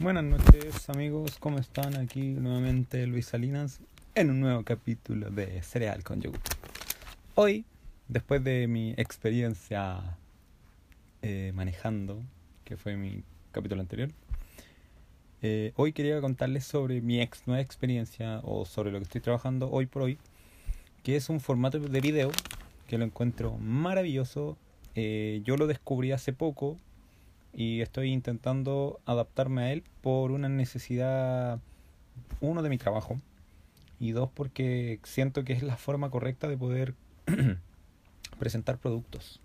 Buenas noches amigos, ¿cómo están? Aquí nuevamente Luis Salinas en un nuevo capítulo de Cereal con Yogur. Hoy, después de mi experiencia eh, manejando, que fue mi capítulo anterior, eh, hoy quería contarles sobre mi ex nueva experiencia o sobre lo que estoy trabajando hoy por hoy, que es un formato de video que lo encuentro maravilloso. Eh, yo lo descubrí hace poco y estoy intentando adaptarme a él por una necesidad, uno de mi trabajo y dos porque siento que es la forma correcta de poder presentar productos.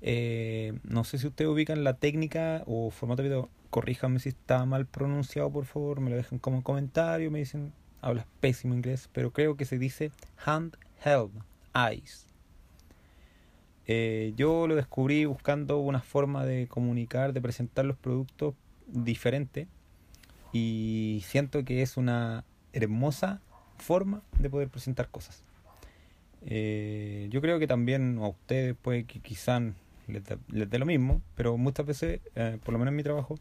Eh, no sé si ustedes ubican la técnica o formato de video. Corríjanme si está mal pronunciado, por favor. Me lo dejan como comentario. Me dicen, hablas pésimo inglés, pero creo que se dice handheld eyes. Eh, yo lo descubrí buscando una forma de comunicar, de presentar los productos diferente y siento que es una hermosa forma de poder presentar cosas. Eh, yo creo que también a ustedes puede que quizás les dé lo mismo, pero muchas veces, eh, por lo menos en mi trabajo,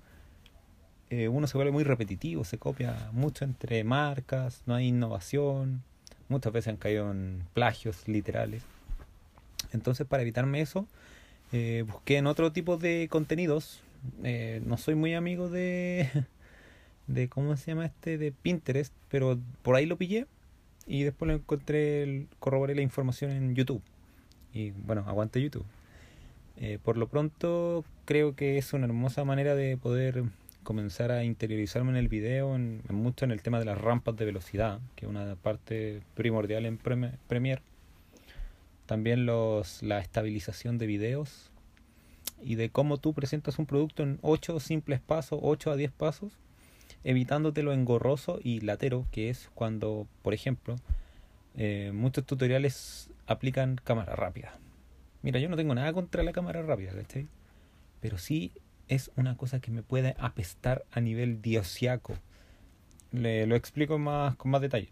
uno se vuelve muy repetitivo, se copia mucho entre marcas, no hay innovación, muchas veces han caído en plagios literales. Entonces, para evitarme eso, eh, busqué en otro tipo de contenidos. Eh, no soy muy amigo de, de, ¿cómo se llama este? De Pinterest, pero por ahí lo pillé y después lo encontré, corroboré la información en YouTube. Y bueno, aguante YouTube. Eh, por lo pronto, creo que es una hermosa manera de poder comenzar a interiorizarme en el video, en, mucho en el tema de las rampas de velocidad, que es una parte primordial en Premiere también los, la estabilización de videos y de cómo tú presentas un producto en 8 simples pasos, 8 a 10 pasos, evitándote lo engorroso y latero, que es cuando, por ejemplo, eh, muchos tutoriales aplican cámara rápida. Mira, yo no tengo nada contra la cámara rápida, ¿cachai? Pero sí es una cosa que me puede apestar a nivel diosiaco. Le, lo explico más, con más detalle.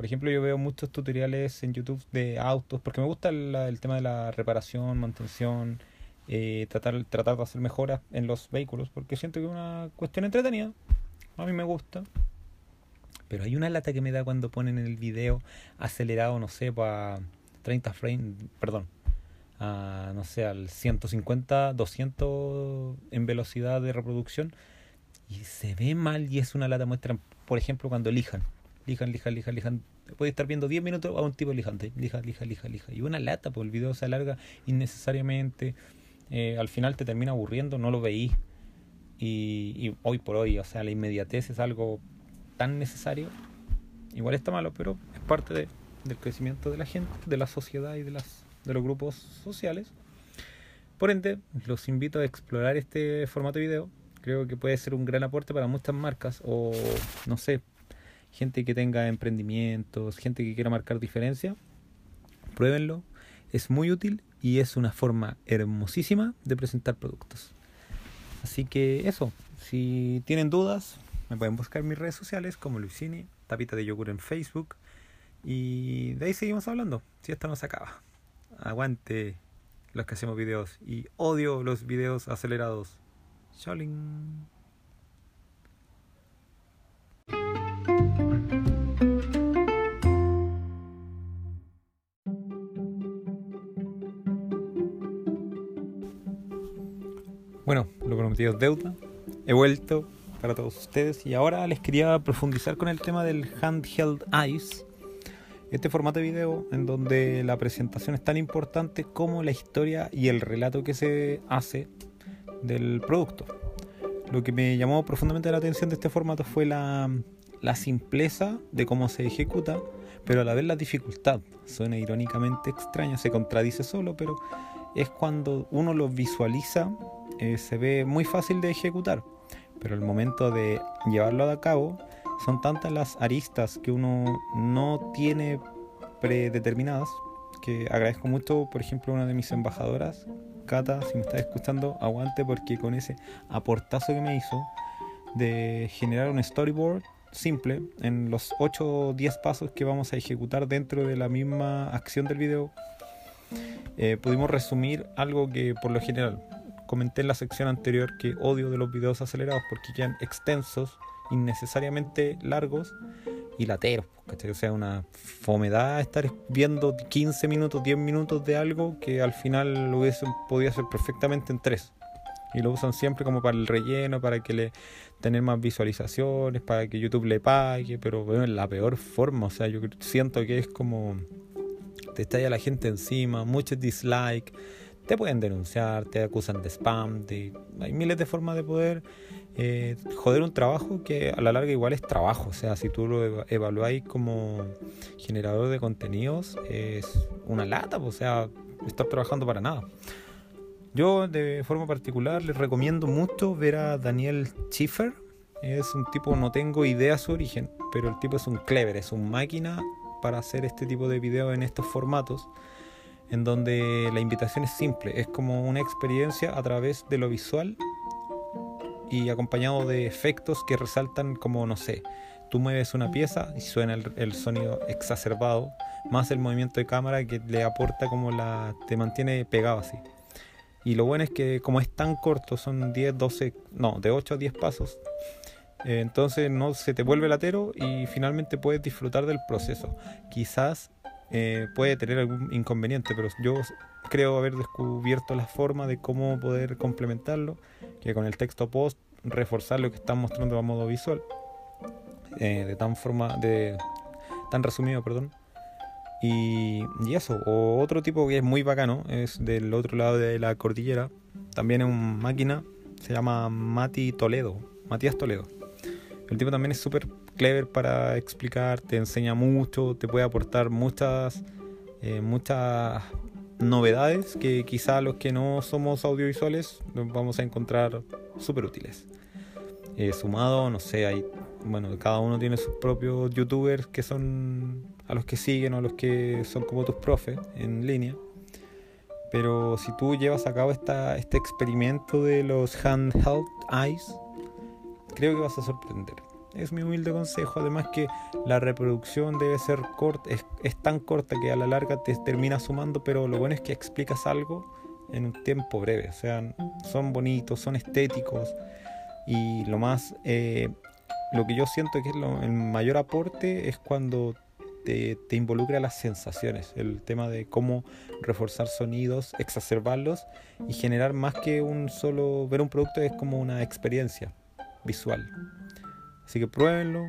Por ejemplo, yo veo muchos tutoriales en YouTube de autos, porque me gusta el tema de la reparación, mantención, eh, tratar, tratar de hacer mejoras en los vehículos, porque siento que es una cuestión entretenida. A mí me gusta. Pero hay una lata que me da cuando ponen el video acelerado, no sé, para 30 frames, perdón, a, no sé, al 150, 200 en velocidad de reproducción y se ve mal y es una lata muestra, por ejemplo, cuando elijan lijan, lijan, lijan, lijan. Puede estar viendo 10 minutos a un tipo lijante, lija, lija, lija, lija. Y una lata, pues el video se alarga innecesariamente. Eh, al final te termina aburriendo, no lo veí. Y, y, hoy por hoy, o sea, la inmediatez es algo tan necesario. Igual está malo, pero es parte de, del crecimiento de la gente, de la sociedad y de, las, de los grupos sociales. Por ende, los invito a explorar este formato de video. Creo que puede ser un gran aporte para muchas marcas o, no sé, gente que tenga emprendimientos, gente que quiera marcar diferencia, pruébenlo. Es muy útil y es una forma hermosísima de presentar productos. Así que eso, si tienen dudas, me pueden buscar en mis redes sociales como Luisini, Tapita de Yogur en Facebook. Y de ahí seguimos hablando, si esto no se acaba. Aguante los que hacemos videos y odio los videos acelerados. Shaolin. Bueno, lo prometido es deuda. He vuelto para todos ustedes y ahora les quería profundizar con el tema del handheld eyes. Este formato de video en donde la presentación es tan importante como la historia y el relato que se hace del producto. Lo que me llamó profundamente la atención de este formato fue la, la simpleza de cómo se ejecuta, pero a la vez la dificultad. Suena irónicamente extraño, se contradice solo, pero es cuando uno lo visualiza eh, se ve muy fácil de ejecutar, pero el momento de llevarlo a cabo son tantas las aristas que uno no tiene predeterminadas que agradezco mucho, por ejemplo, una de mis embajadoras, Cata, si me estás escuchando, aguante porque con ese aportazo que me hizo de generar un storyboard simple en los 8 o 10 pasos que vamos a ejecutar dentro de la misma acción del video, eh, pudimos resumir algo que por lo general comenté en la sección anterior que odio de los videos acelerados porque quedan extensos, innecesariamente largos y lateros. ¿cachai? O sea, una fomedad estar viendo 15 minutos, 10 minutos de algo que al final lo hubiesen podido hacer perfectamente en 3. Y lo usan siempre como para el relleno, para que le tener más visualizaciones, para que YouTube le pague, pero bueno, en la peor forma. O sea, yo siento que es como te estalla la gente encima, muchos dislikes, te pueden denunciar, te acusan de spam, de, hay miles de formas de poder eh, joder un trabajo que a la larga igual es trabajo. O sea, si tú lo evaluáis como generador de contenidos, es una lata, o sea, estar trabajando para nada. Yo de forma particular les recomiendo mucho ver a Daniel Schiffer. Es un tipo, no tengo idea su origen, pero el tipo es un clever, es un máquina para hacer este tipo de videos en estos formatos, en donde la invitación es simple, es como una experiencia a través de lo visual y acompañado de efectos que resaltan como, no sé, tú mueves una pieza y suena el, el sonido exacerbado, más el movimiento de cámara que le aporta como la... te mantiene pegado así. Y lo bueno es que como es tan corto, son 10, 12, no, de 8 a 10 pasos, eh, entonces no se te vuelve latero y finalmente puedes disfrutar del proceso. Quizás eh, puede tener algún inconveniente, pero yo creo haber descubierto la forma de cómo poder complementarlo, que con el texto post reforzar lo que están mostrando a modo visual, eh, de tan forma, de tan resumido, perdón, y, eso, o otro tipo que es muy bacano, es del otro lado de la cordillera, también es un máquina, se llama Mati Toledo, Matías Toledo. El tipo también es súper clever para explicar, te enseña mucho, te puede aportar muchas, eh, muchas novedades que quizá los que no somos audiovisuales vamos a encontrar súper útiles. Eh, sumado, no sé, hay, bueno, cada uno tiene sus propios youtubers que son a los que siguen o a los que son como tus profes en línea. Pero si tú llevas a cabo esta, este experimento de los handheld eyes, creo que vas a sorprender. Es mi humilde consejo. Además que la reproducción debe ser corta, es, tan corta que a la larga te termina sumando, pero lo bueno es que explicas algo en un tiempo breve. O sea, son bonitos, son estéticos. Y lo más, eh, lo que yo siento que es lo, el mayor aporte es cuando te, te, involucra las sensaciones, el tema de cómo reforzar sonidos, exacerbarlos y generar más que un solo, ver un producto es como una experiencia visual. Así que pruébenlo,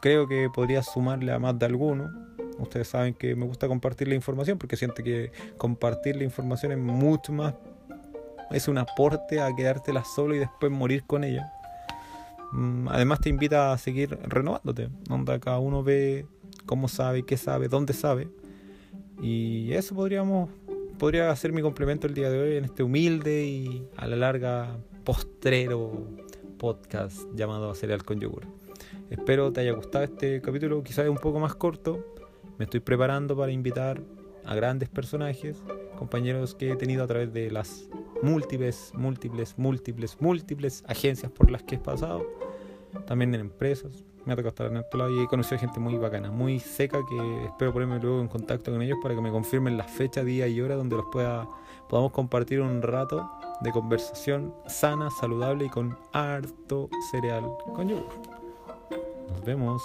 creo que podría sumarle a más de alguno. Ustedes saben que me gusta compartir la información porque siento que compartir la información es mucho más, es un aporte a quedártela solo y después morir con ella. Mm, además te invita a seguir renovándote, donde cada uno ve cómo sabe, qué sabe, dónde sabe. Y eso podríamos, podría ser mi complemento el día de hoy en este humilde y a la larga postrero podcast llamado Cereal con Yogur. Espero te haya gustado este capítulo, quizás un poco más corto. Me estoy preparando para invitar a grandes personajes, compañeros que he tenido a través de las múltiples, múltiples, múltiples, múltiples agencias por las que he pasado, también en empresas, me ha tocado estar en otro lado y he conocido gente muy bacana, muy seca que espero ponerme luego en contacto con ellos para que me confirmen la fecha, día y hora donde los pueda podamos compartir un rato de conversación sana, saludable y con harto cereal con yogur. Nos vemos.